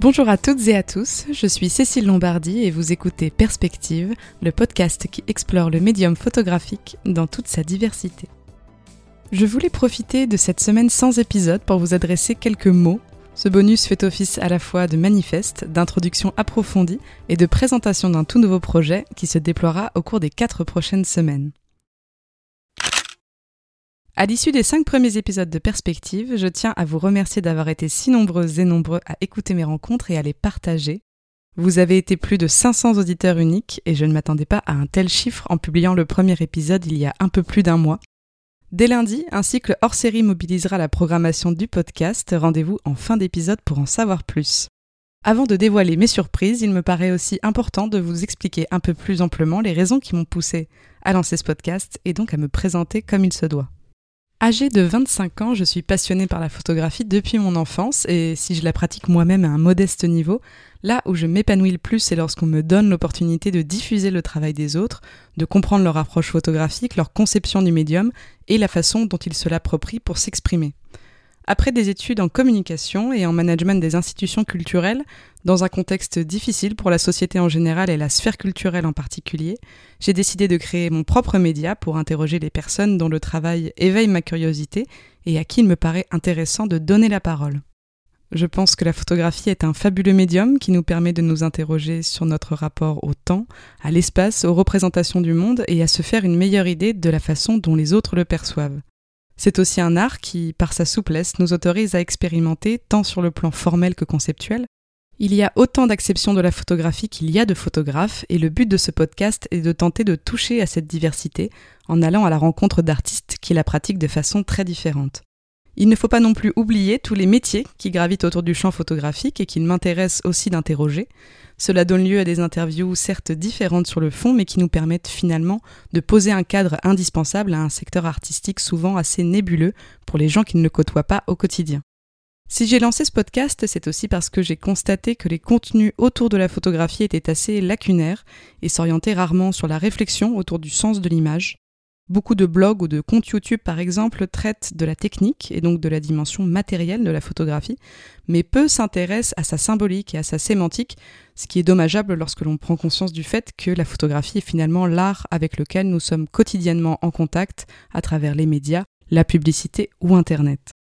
Bonjour à toutes et à tous, je suis Cécile Lombardi et vous écoutez Perspective, le podcast qui explore le médium photographique dans toute sa diversité. Je voulais profiter de cette semaine sans épisode pour vous adresser quelques mots. Ce bonus fait office à la fois de manifeste, d'introduction approfondie et de présentation d'un tout nouveau projet qui se déploiera au cours des quatre prochaines semaines. À l'issue des cinq premiers épisodes de Perspective, je tiens à vous remercier d'avoir été si nombreuses et nombreux à écouter mes rencontres et à les partager. Vous avez été plus de 500 auditeurs uniques et je ne m'attendais pas à un tel chiffre en publiant le premier épisode il y a un peu plus d'un mois. Dès lundi, un cycle hors série mobilisera la programmation du podcast. Rendez-vous en fin d'épisode pour en savoir plus. Avant de dévoiler mes surprises, il me paraît aussi important de vous expliquer un peu plus amplement les raisons qui m'ont poussé à lancer ce podcast et donc à me présenter comme il se doit. Âgée de 25 ans, je suis passionnée par la photographie depuis mon enfance et si je la pratique moi-même à un modeste niveau, là où je m'épanouis le plus, c'est lorsqu'on me donne l'opportunité de diffuser le travail des autres, de comprendre leur approche photographique, leur conception du médium et la façon dont ils se l'approprient pour s'exprimer. Après des études en communication et en management des institutions culturelles, dans un contexte difficile pour la société en général et la sphère culturelle en particulier, j'ai décidé de créer mon propre média pour interroger les personnes dont le travail éveille ma curiosité et à qui il me paraît intéressant de donner la parole. Je pense que la photographie est un fabuleux médium qui nous permet de nous interroger sur notre rapport au temps, à l'espace, aux représentations du monde et à se faire une meilleure idée de la façon dont les autres le perçoivent. C'est aussi un art qui, par sa souplesse, nous autorise à expérimenter tant sur le plan formel que conceptuel. Il y a autant d'acceptions de la photographie qu'il y a de photographes, et le but de ce podcast est de tenter de toucher à cette diversité en allant à la rencontre d'artistes qui la pratiquent de façon très différente. Il ne faut pas non plus oublier tous les métiers qui gravitent autour du champ photographique et qu'il m'intéresse aussi d'interroger. Cela donne lieu à des interviews certes différentes sur le fond, mais qui nous permettent finalement de poser un cadre indispensable à un secteur artistique souvent assez nébuleux pour les gens qui ne le côtoient pas au quotidien. Si j'ai lancé ce podcast, c'est aussi parce que j'ai constaté que les contenus autour de la photographie étaient assez lacunaires et s'orientaient rarement sur la réflexion autour du sens de l'image. Beaucoup de blogs ou de comptes YouTube, par exemple, traitent de la technique et donc de la dimension matérielle de la photographie, mais peu s'intéressent à sa symbolique et à sa sémantique, ce qui est dommageable lorsque l'on prend conscience du fait que la photographie est finalement l'art avec lequel nous sommes quotidiennement en contact à travers les médias, la publicité ou Internet.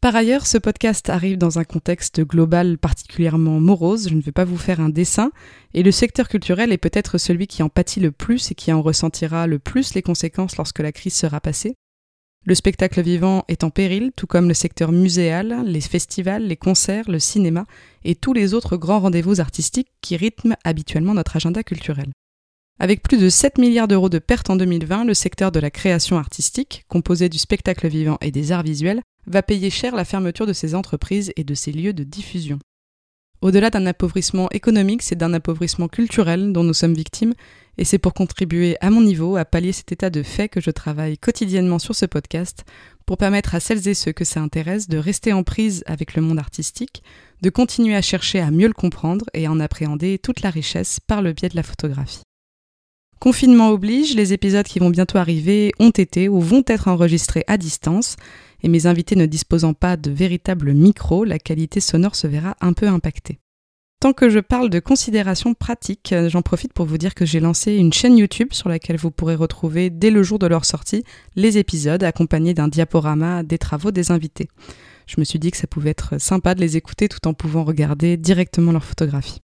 Par ailleurs, ce podcast arrive dans un contexte global particulièrement morose, je ne vais pas vous faire un dessin, et le secteur culturel est peut-être celui qui en pâtit le plus et qui en ressentira le plus les conséquences lorsque la crise sera passée. Le spectacle vivant est en péril, tout comme le secteur muséal, les festivals, les concerts, le cinéma et tous les autres grands rendez-vous artistiques qui rythment habituellement notre agenda culturel. Avec plus de 7 milliards d'euros de pertes en 2020, le secteur de la création artistique, composé du spectacle vivant et des arts visuels, va payer cher la fermeture de ses entreprises et de ses lieux de diffusion. Au-delà d'un appauvrissement économique, c'est d'un appauvrissement culturel dont nous sommes victimes, et c'est pour contribuer à mon niveau à pallier cet état de fait que je travaille quotidiennement sur ce podcast pour permettre à celles et ceux que ça intéresse de rester en prise avec le monde artistique, de continuer à chercher à mieux le comprendre et à en appréhender toute la richesse par le biais de la photographie. Confinement oblige, les épisodes qui vont bientôt arriver ont été ou vont être enregistrés à distance, et mes invités ne disposant pas de véritables micros, la qualité sonore se verra un peu impactée. Tant que je parle de considérations pratiques, j'en profite pour vous dire que j'ai lancé une chaîne YouTube sur laquelle vous pourrez retrouver dès le jour de leur sortie les épisodes accompagnés d'un diaporama des travaux des invités. Je me suis dit que ça pouvait être sympa de les écouter tout en pouvant regarder directement leurs photographies.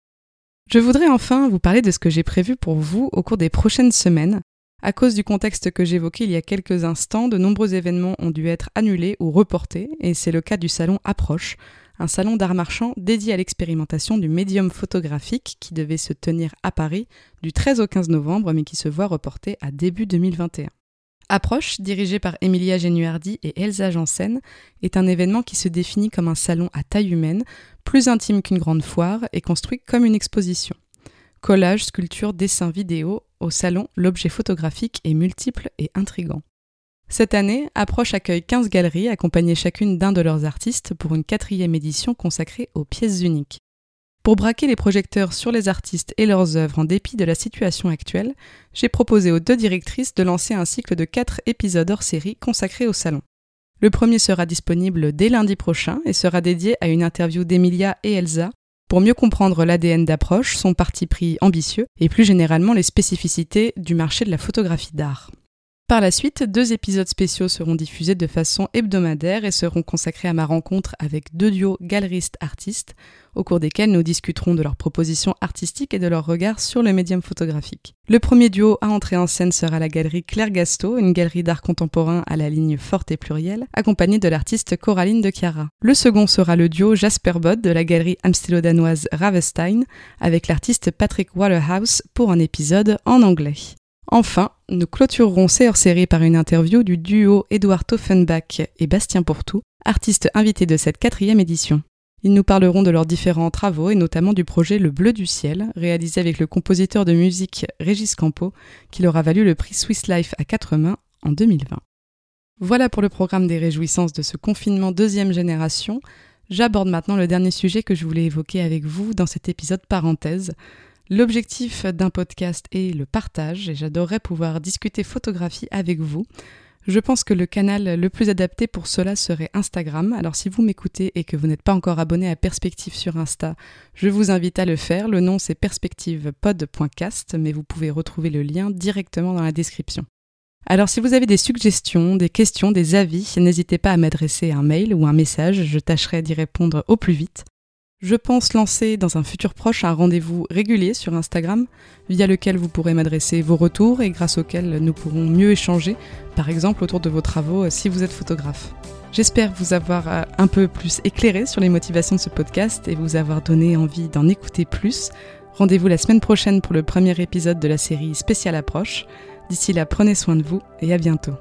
Je voudrais enfin vous parler de ce que j'ai prévu pour vous au cours des prochaines semaines. À cause du contexte que j'évoquais il y a quelques instants, de nombreux événements ont dû être annulés ou reportés, et c'est le cas du salon Approche, un salon d'art marchand dédié à l'expérimentation du médium photographique qui devait se tenir à Paris du 13 au 15 novembre, mais qui se voit reporté à début 2021. Approche, dirigé par Emilia Genuardi et Elsa Janssen, est un événement qui se définit comme un salon à taille humaine, plus intime qu'une grande foire et construit comme une exposition. Collage, sculpture, dessin, vidéo, au salon, l'objet photographique est multiple et intrigant. Cette année, Approche accueille 15 galeries accompagnées chacune d'un de leurs artistes pour une quatrième édition consacrée aux pièces uniques. Pour braquer les projecteurs sur les artistes et leurs œuvres en dépit de la situation actuelle, j'ai proposé aux deux directrices de lancer un cycle de quatre épisodes hors série consacrés au salon. Le premier sera disponible dès lundi prochain et sera dédié à une interview d'Emilia et Elsa pour mieux comprendre l'ADN d'approche, son parti pris ambitieux et plus généralement les spécificités du marché de la photographie d'art. Par la suite, deux épisodes spéciaux seront diffusés de façon hebdomadaire et seront consacrés à ma rencontre avec deux duos galeristes-artistes, au cours desquels nous discuterons de leurs propositions artistiques et de leur regard sur le médium photographique. Le premier duo à entrer en scène sera la galerie Claire Gasto, une galerie d'art contemporain à la ligne forte et plurielle, accompagnée de l'artiste Coraline de Chiara. Le second sera le duo Jasper Bod de la galerie amstellodanoise Ravestein, avec l'artiste Patrick Waterhouse pour un épisode en anglais. Enfin, nous clôturerons ces hors-série par une interview du duo Edouard Toffenbach et Bastien Pourtout, artistes invités de cette quatrième édition. Ils nous parleront de leurs différents travaux et notamment du projet Le Bleu du Ciel, réalisé avec le compositeur de musique Régis Campo, qui leur a valu le prix Swiss Life à quatre mains en 2020. Voilà pour le programme des réjouissances de ce confinement deuxième génération. J'aborde maintenant le dernier sujet que je voulais évoquer avec vous dans cet épisode parenthèse, L'objectif d'un podcast est le partage et j'adorerais pouvoir discuter photographie avec vous. Je pense que le canal le plus adapté pour cela serait Instagram. Alors si vous m'écoutez et que vous n'êtes pas encore abonné à Perspective sur Insta, je vous invite à le faire. Le nom c'est perspectivepod.cast, mais vous pouvez retrouver le lien directement dans la description. Alors si vous avez des suggestions, des questions, des avis, n'hésitez pas à m'adresser un mail ou un message, je tâcherai d'y répondre au plus vite. Je pense lancer dans un futur proche un rendez-vous régulier sur Instagram, via lequel vous pourrez m'adresser vos retours et grâce auquel nous pourrons mieux échanger, par exemple autour de vos travaux euh, si vous êtes photographe. J'espère vous avoir euh, un peu plus éclairé sur les motivations de ce podcast et vous avoir donné envie d'en écouter plus. Rendez-vous la semaine prochaine pour le premier épisode de la série Spécial Approche. D'ici là, prenez soin de vous et à bientôt.